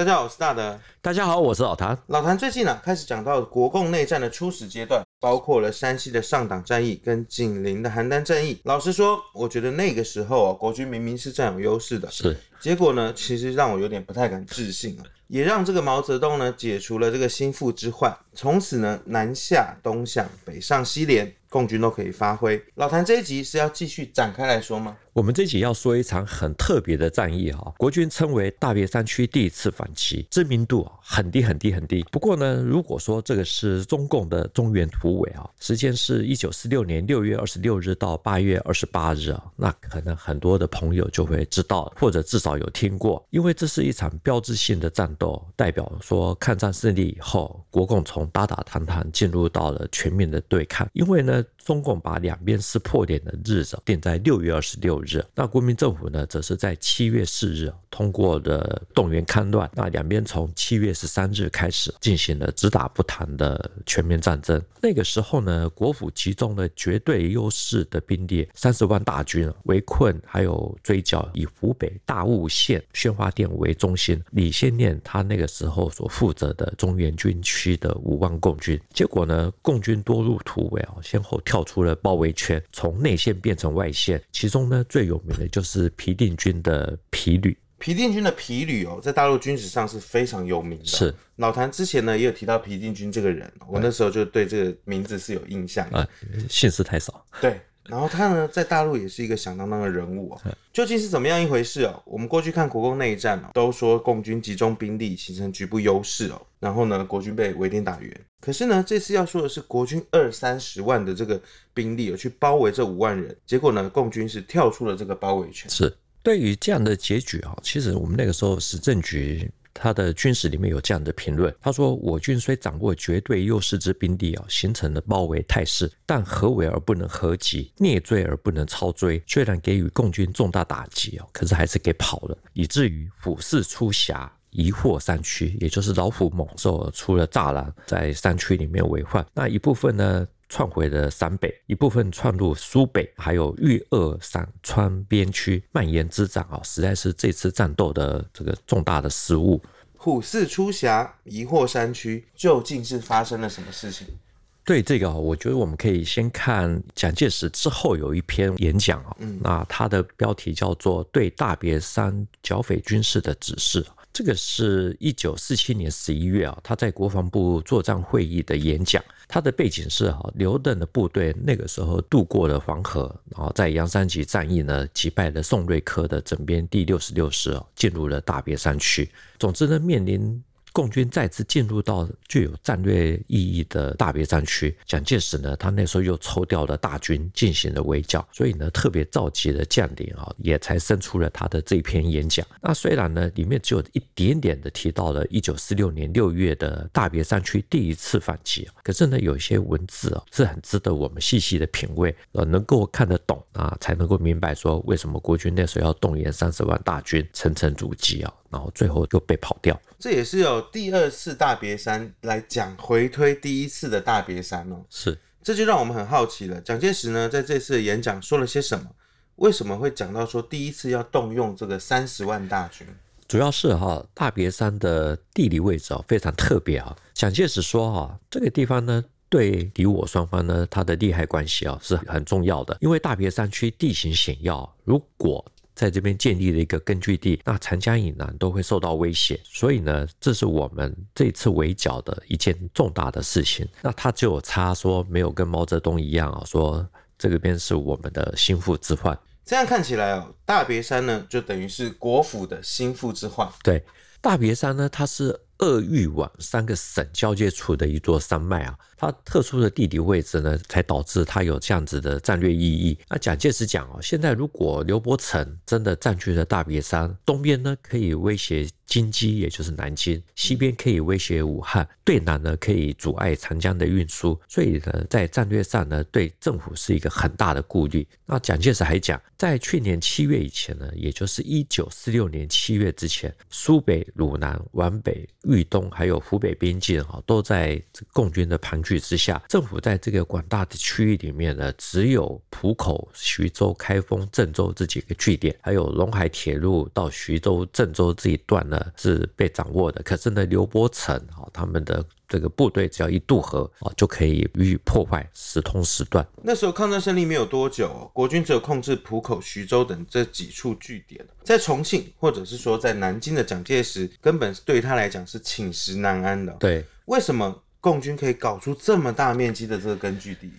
大家好，我是大德。大家好，我是老谭。老谭最近呢、啊，开始讲到国共内战的初始阶段，包括了山西的上党战役跟紧邻的邯郸战役。老实说，我觉得那个时候啊，国军明明是占有优势的，是。结果呢，其实让我有点不太敢置信啊，也让这个毛泽东呢解除了这个心腹之患，从此呢，南下东向，北上西连。共军都可以发挥。老谭这一集是要继续展开来说吗？我们这一集要说一场很特别的战役哈，国军称为大别山区第一次反击，知名度很低很低很低。不过呢，如果说这个是中共的中原突围啊，时间是一九四六年六月二十六日到八月二十八日啊，那可能很多的朋友就会知道，或者至少有听过，因为这是一场标志性的战斗，代表说抗战胜利以后，国共从打打谈谈进入到了全面的对抗。因为呢，中共把两边撕破脸的日子定在六月二十六日，那国民政府呢，则是在七月四日通过的动员戡乱。那两边从七月十三日开始进行了只打不谈的全面战争。那个时候呢，国府集中了绝对优势的兵力三十万大军围困，还有追剿以湖北大悟县宣化店为中心，李先念他那个时候所负责的中原军区的五万共军。结果呢，共军多路突围啊，先后跳出了包围圈，从内线变成外线。其中呢，最有名的就是皮定均的皮旅。皮定均的皮旅哦，在大陆军史上是非常有名的。是老谭之前呢也有提到皮定均这个人，我那时候就对这个名字是有印象的。啊，姓氏太少。对，然后他呢在大陆也是一个响当当的人物哦。究竟是怎么样一回事哦？我们过去看国共内战哦，都说共军集中兵力形成局部优势哦，然后呢国军被围点打援。可是呢这次要说的是国军二三十万的这个兵力哦去包围这五万人，结果呢共军是跳出了这个包围圈。是。对于这样的结局啊，其实我们那个时候史政局他的军史里面有这样的评论，他说：“我军虽掌握绝对优势之兵力啊，形成了包围态势，但合围而不能合击，蹑追而不能超追。虽然给予共军重大打击啊，可是还是给跑了，以至于虎视出峡，疑获山区，也就是老虎猛兽出了栅栏，在山区里面为患。那一部分呢？”窜回了陕北，一部分窜入苏北，还有豫鄂陕川边区蔓延滋长啊，实在是这次战斗的这个重大的失误。虎视出峡，疑惑山区，究竟是发生了什么事情？对这个，我觉得我们可以先看蒋介石之后有一篇演讲啊，嗯，那他的标题叫做《对大别山剿匪军事的指示》。这个是一九四七年十一月啊，他在国防部作战会议的演讲。他的背景是啊，刘邓的部队那个时候渡过了黄河，然后在杨三吉战役呢击败了宋瑞珂的整编第六十六师啊，进入了大别山区。总之呢，面临。共军再次进入到具有战略意义的大别山区，蒋介石呢，他那时候又抽调了大军进行了围剿，所以呢，特别召集了将领啊，也才生出了他的这篇演讲。那虽然呢，里面只有一点点的提到了一九四六年六月的大别山区第一次反击，可是呢，有一些文字啊，是很值得我们细细的品味，呃，能够看得懂啊，才能够明白说为什么国军那时候要动员三十万大军层层阻击啊。然后最后又被跑掉，这也是有第二次大别山来讲回推第一次的大别山哦。是，这就让我们很好奇了。蒋介石呢，在这次的演讲说了些什么？为什么会讲到说第一次要动用这个三十万大军？主要是哈，大别山的地理位置啊非常特别啊。蒋介石说哈，这个地方呢，对敌我双方呢，它的利害关系啊是很重要的，因为大别山区地形险要，如果在这边建立了一个根据地，那长江以南都会受到威胁，所以呢，这是我们这次围剿的一件重大的事情。那他就有差说没有跟毛泽东一样啊，说这个边是我们的心腹之患。这样看起来哦，大别山呢，就等于是国府的心腹之患。对，大别山呢，它是。鄂豫皖三个省交界处的一座山脉啊，它特殊的地理位置呢，才导致它有这样子的战略意义。那蒋介石讲哦，现在如果刘伯承真的占据了大别山，东边呢可以威胁京畿，也就是南京；西边可以威胁武汉，对南呢可以阻碍长江的运输。所以呢，在战略上呢，对政府是一个很大的顾虑。那蒋介石还讲，在去年七月以前呢，也就是一九四六年七月之前，苏北、鲁南、皖北。豫东还有湖北边境哈，都在共军的盘踞之下。政府在这个广大的区域里面呢，只有浦口、徐州、开封、郑州这几个据点，还有陇海铁路到徐州、郑州这一段呢是被掌握的。可是呢，刘伯承啊，他们的。这个部队只要一渡河啊，就可以予以破坏，时通时断。那时候抗战胜利没有多久，国军只有控制浦口、徐州等这几处据点，在重庆或者是说在南京的蒋介石，根本对他来讲是寝食难安的。对，为什么共军可以搞出这么大面积的这个根据地？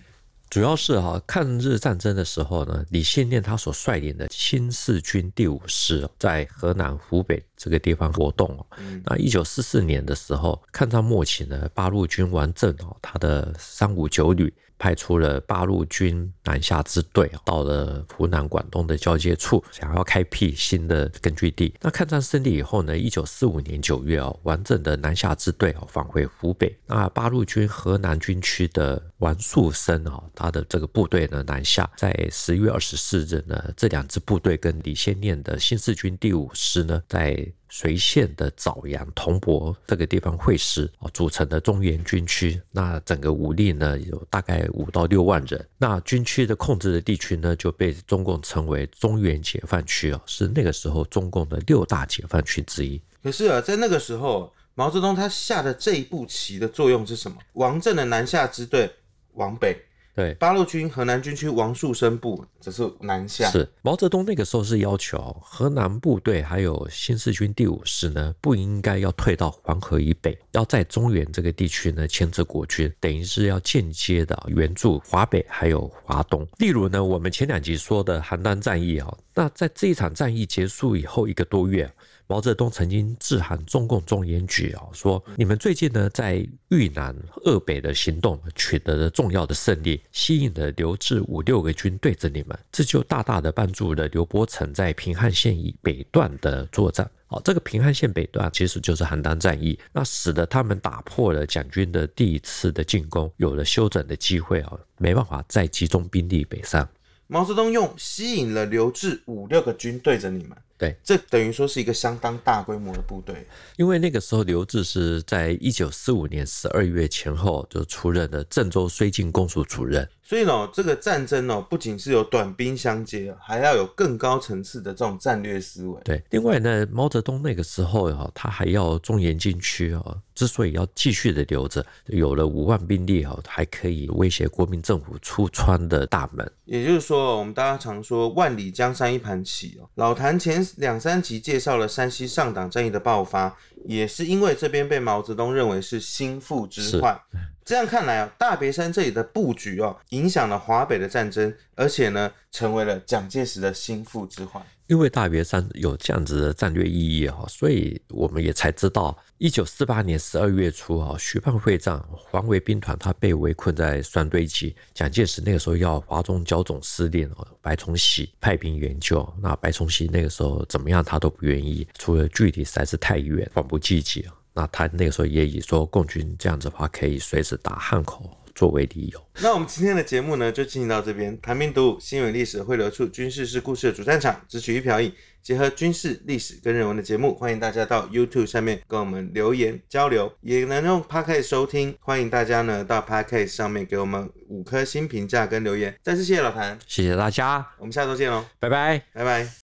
主要是哈，抗日战争的时候呢，李先念他所率领的新四军第五师在河南、湖北这个地方活动。嗯、那一九四四年的时候，抗战末期呢，八路军王震哦，他的三五九旅。派出了八路军南下支队，到了湖南、广东的交界处，想要开辟新的根据地。那抗战胜利以后呢，一九四五年九月哦，王震的南下支队哦返回湖北。那八路军河南军区的王树声哦，他的这个部队呢南下，在十月二十四日呢，这两支部队跟李先念的新四军第五师呢，在随县的枣阳、铜柏这个地方会师啊，组成的中原军区。那整个武力呢，有大概五到六万人。那军区的控制的地区呢，就被中共称为中原解放区啊，是那个时候中共的六大解放区之一。可是啊，在那个时候，毛泽东他下的这一步棋的作用是什么？王震的南下支队往北。对，八路军河南军区王树声部则是南下。是毛泽东那个时候是要求河南部队还有新四军第五师呢，不应该要退到黄河以北，要在中原这个地区呢牵制国军，等于是要间接的援助华北还有华东。例如呢，我们前两集说的邯郸战役啊，那在这一场战役结束以后一个多月。毛泽东曾经致函中共中研局啊，说你们最近呢在豫南鄂北的行动取得了重要的胜利，吸引了刘志五六个军对着你们，这就大大的帮助了刘伯承在平汉线以北段的作战。好，这个平汉线北段其实就是邯郸战役，那使得他们打破了蒋军的第一次的进攻，有了休整的机会啊，没办法再集中兵力北上。毛泽东用吸引了刘志五六个军对着你们。对，这等于说是一个相当大规模的部队，因为那个时候刘志是在一九四五年十二月前后就出任了郑州绥靖公署主任。所以呢，这个战争呢，不仅是有短兵相接，还要有更高层次的这种战略思维。对，另外呢，毛泽东那个时候哈，他还要中原禁区啊，之所以要继续的留着，有了五万兵力哈，还可以威胁国民政府出川的大门。也就是说，我们大家常说万里江山一盘棋哦。老谭前两三集介绍了山西上党战役的爆发，也是因为这边被毛泽东认为是心腹之患。这样看来啊，大别山这里的布局哦，影响了华北的战争，而且呢，成为了蒋介石的心腹之患。因为大别山有这样子的战略意义哈，所以我们也才知道，一九四八年十二月初哈，徐蚌会战，黄维兵团他被围困在双堆集，蒋介石那个时候要华中剿总司令哦，白崇禧派兵援救，那白崇禧那个时候怎么样他都不愿意，除了距离实在是太远，缓不济急。那他那个时候也以说共军这样子的话可以随时打汉口作为理由。那我们今天的节目呢就进行到这边。谈兵读武，新闻历史汇流处，军事是故事的主战场，只取一瓢饮，结合军事历史跟人文的节目，欢迎大家到 YouTube 上面跟我们留言交流，也能用 Podcast 收听。欢迎大家呢到 Podcast 上面给我们五颗星评价跟留言。再次谢谢老谭，谢谢大家，我们下周见喽，拜拜，拜拜。